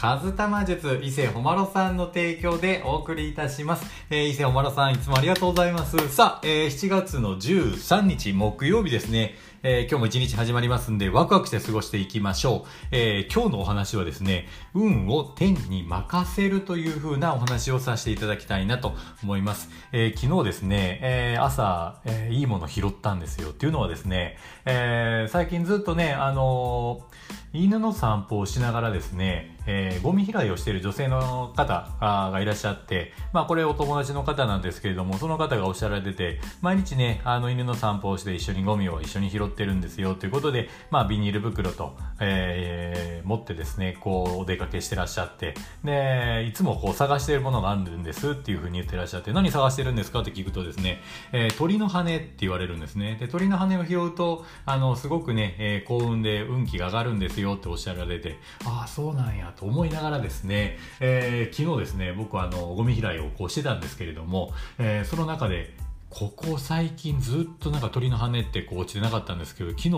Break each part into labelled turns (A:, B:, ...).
A: カズタマ術伊勢ほまろさんの提供でお送りいたします。えー、伊勢ほまろさんいつもありがとうございます。さあ、えー、7月の13日木曜日ですね。えー、今日も一日始まりますんで、ワクワクして過ごしていきましょう。えー、今日のお話はですね、運を天に任せるという風なお話をさせていただきたいなと思います。えー、昨日ですね、え、朝、え、いいもの拾ったんですよ。っていうのはですね、え、最近ずっとね、あの、犬の散歩をしながらですね、えー、ゴミ拾いをしている女性の方がいらっしゃって、まあこれお友達の方なんですけれども、その方がおっしゃられてて、毎日ね、あの犬の散歩をして一緒にゴミを一緒に拾ってるんですよということで、まあビニール袋と、えー、持ってですね、こうお出かけしてらっしゃって、で、いつもこう探しているものがあるんですっていうふうに言ってらっしゃって、何探してるんですかって聞くとですね、えー、鳥の羽って言われるんですね。で、鳥の羽を拾うと、あの、すごくね、えー、幸運で運気が上がるんですよっておっしゃられて、ああ、そうなんやと思いながらですね、えー、昨日ですね、僕はあの、ゴミ拾いをこうしてたんですけれども、えー、その中で、ここ最近ずっとなんか鳥の羽ってこう落ちてなかったんですけど、昨日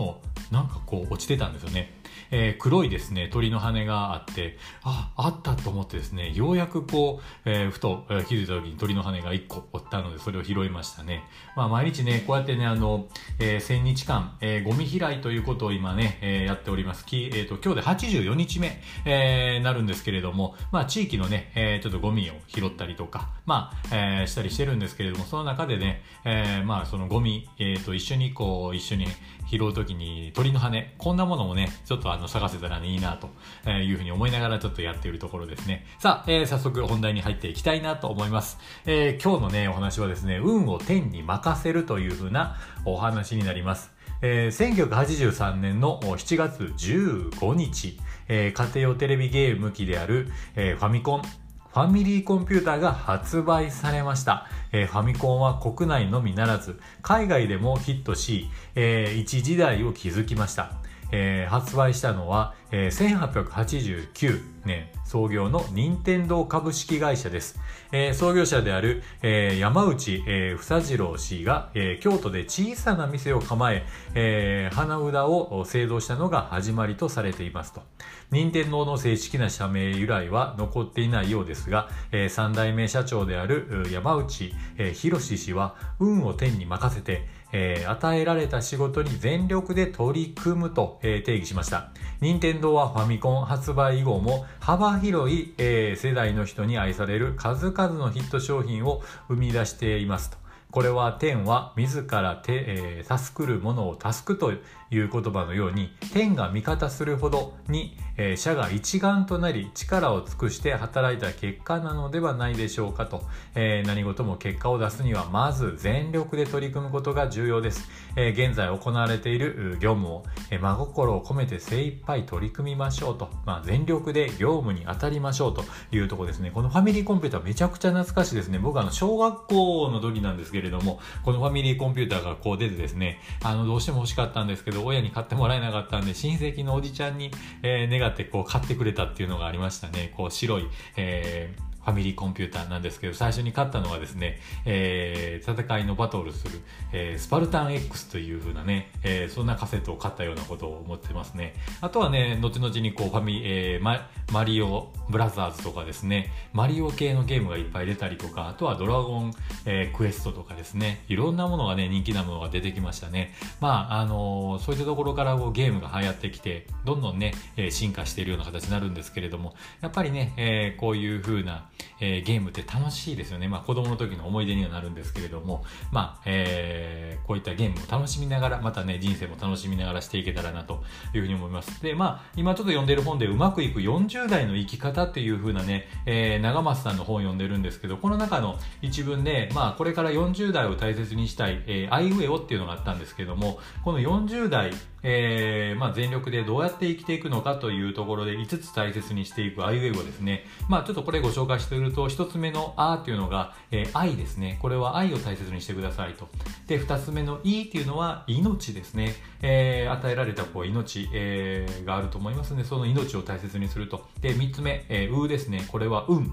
A: なんかこう落ちてたんですよね。えー、黒いですね、鳥の羽があって、あ、あったと思ってですね、ようやくこう、えー、ふと、気づいた時に鳥の羽が1個おったので、それを拾いましたね。まあ、毎日ね、こうやってね、あの、えー、1000日間、えー、ゴミ拾いということを今ね、えー、やっております。きえっ、ー、と、今日で84日目、えー、なるんですけれども、まあ、地域のね、えー、ちょっとゴミを拾ったりとか、まあ、えー、したりしてるんですけれども、その中でね、えー、まあ、そのゴミ、えっ、ー、と、一緒にこう、一緒に拾うときに鳥の羽、こんなものもね、ちょっとあの、探せたら、いいなというふうに思いながらちょっとやっているところですね。さあ、えー、早速本題に入っていきたいなと思います。えー、今日のね、お話はですね、運を天に任せるというふうなお話になります。えー、1983年の7月15日、えー、家庭用テレビゲーム機である、えー、ファミコン、ファミリーコンピューターが発売されました。えー、ファミコンは国内のみならず、海外でもヒットし、えー、一時代を築きました。えー、発売したのは、えー、1889年創業の任天堂株式会社です。えー、創業者である、えー、山内、えー、房次郎氏が、えー、京都で小さな店を構ええー、花札を製造したのが始まりとされていますと。任天堂の正式な社名由来は残っていないようですが、えー、三代目社長である山内、えー、博氏は運を天に任せて、えー、与えられた仕事に全力で取り組むと、えー、定義しました。任天堂はファミコン発売以後も幅広い、えー、世代の人に愛される数々のヒット商品を生み出していますと。これは天は自ら手、えー、助くるものを助くという言葉のように天が味方するほどに、えー、社が一丸となり力を尽くして働いた結果なのではないでしょうかと、えー、何事も結果を出すにはまず全力で取り組むことが重要です、え、現在行われている業務を、え、真心を込めて精一杯取り組みましょうと、まあ、全力で業務に当たりましょうというところですね。このファミリーコンピューターめちゃくちゃ懐かしいですね。僕あの小学校の時なんですけれどもこのファミリーコンピューターがこう出てですねあのどうしても欲しかったんですけど親に買ってもらえなかったんで親戚のおじちゃんに、えー、願ってこう買ってくれたっていうのがありましたね。こう白い、えーファミリーコンピューターなんですけど、最初に買ったのはですね、えー、戦いのバトルする、えー、スパルタン X という風なね、えー、そんなカセットを買ったようなことを思ってますね。あとはね、後々にこうファミ、えー、ママリオブラザーズとかですね、マリオ系のゲームがいっぱい出たりとか、あとはドラゴン、えー、クエストとかですね、いろんなものがね、人気なものが出てきましたね。まあ、あのー、そういったところからこうゲームが流行ってきて、どんどんね、えー、進化しているような形になるんですけれども、やっぱりね、えー、こういう風な、えー、ゲームって楽しいですよね。まあ子供の時の思い出にはなるんですけれども、まあ、えー、こういったゲームを楽しみながら、またね、人生も楽しみながらしていけたらなというふうに思います。で、まあ、今ちょっと読んでる本でうまくいく40代の生き方っていうふうなね、えー、長松さんの本を読んでるんですけど、この中の一文で、まあ、これから40代を大切にしたい、えー、アイウェオっていうのがあったんですけども、この40代、えー、まあ、全力でどうやって生きていくのかというところで5つ大切にしていくアイウェイをですね、まあ、ちょっとこれご紹介していると、1つ目のあっていうのが、えー、愛ですね。これは愛を大切にしてくださいと。で、2つ目のいっていうのは命ですね。えー、与えられたこう命、えー、があると思いますので、その命を大切にすると。で、3つ目、えー、うですね。これは運。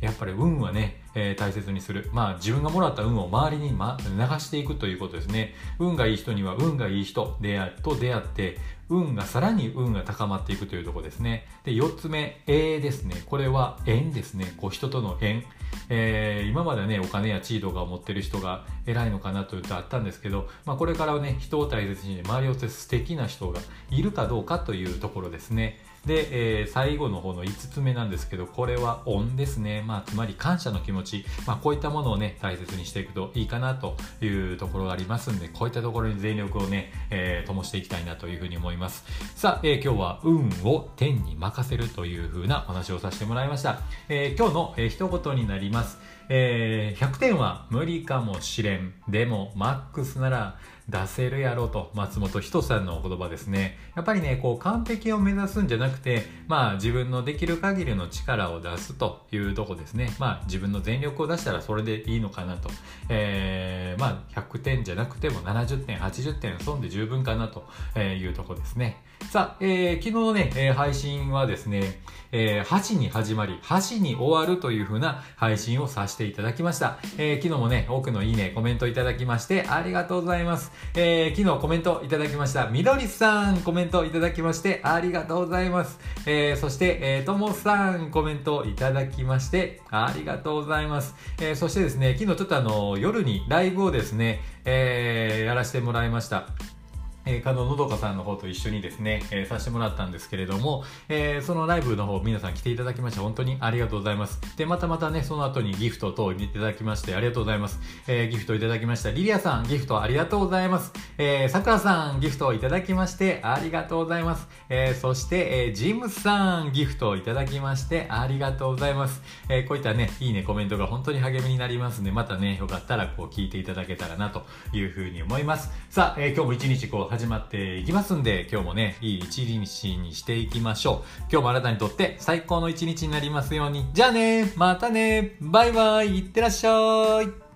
A: やっぱり運はね、えー、大切にする。まあ自分がもらった運を周りに、ま、流していくということですね。運がいい人には運がいい人出会と出会って、運がさらに運が高まっていくというとこですね。で、4つ目、A ですね。これは縁ですね。こう人との縁。えー、今までね、お金や地位とかを持ってる人が偉いのかなというとあったんですけど、まあ、これからはね、人を大切に周りを素敵な人がいるかどうかというところですね。で、えー、最後の方の5つ目なんですけど、これは恩ですね。まあ、つまり感謝の気持ち。まあ、こういったものをね、大切にしていくといいかなというところがありますんで、こういったところに全力をね、えー、灯していきたいなというふうに思います。さあ、えー、今日は運を天に任せるというふうなお話をさせてもらいました。えー、今日の、えー、一言になります。えー、100点は無理かもしれん。でも、マックスなら出せるやろうと、松本人さんのお言葉ですね。やっぱりね、こう、完璧を目指すんじゃなくて、まあ、自分のできる限りの力を出すというとこですね。まあ、自分の全力を出したらそれでいいのかなと。えー、まあ、100点じゃなくても70点、80点、損で十分かなというとこですね。さあ、えー、昨日のね、えー、配信はですね、えー、箸に始まり、箸に終わるという風な配信をさせていただきました。えー、昨日もね、多くのいいね、コメントいただきまして、ありがとうございます。えー、昨日コメントいただきました、みどりさん、コメントいただきまして、ありがとうございます。えー、そして、えー、ともさん、コメントいただきまして、ありがとうございます。えー、そしてですね、昨日ちょっとあの、夜にライブをですね、えー、やらせてもらいました。えー、加納のどかさんの方と一緒にですね、えー、させてもらったんですけれども、えー、そのライブの方皆さん来ていただきまして本当にありがとうございます。で、またまたね、その後にギフト等いただきましてありがとうございます。えー、ギフトいただきました。リリアさん、ギフトありがとうございます。えー、さくらさん、ギフトをいただきましてありがとうございます。えー、そして、えー、ジムさん、ギフトをいただきましてありがとうございます。えー、こういったね、いいね、コメントが本当に励みになりますので、またね、よかったらこう聞いていただけたらなというふうに思います。さあ、えー、今日も一日こう始まっていきますんで、今日もね、いい一日にしていきましょう。今日もあなたにとって最高の一日になりますように。じゃあねまたねバイバイいってらっしゃい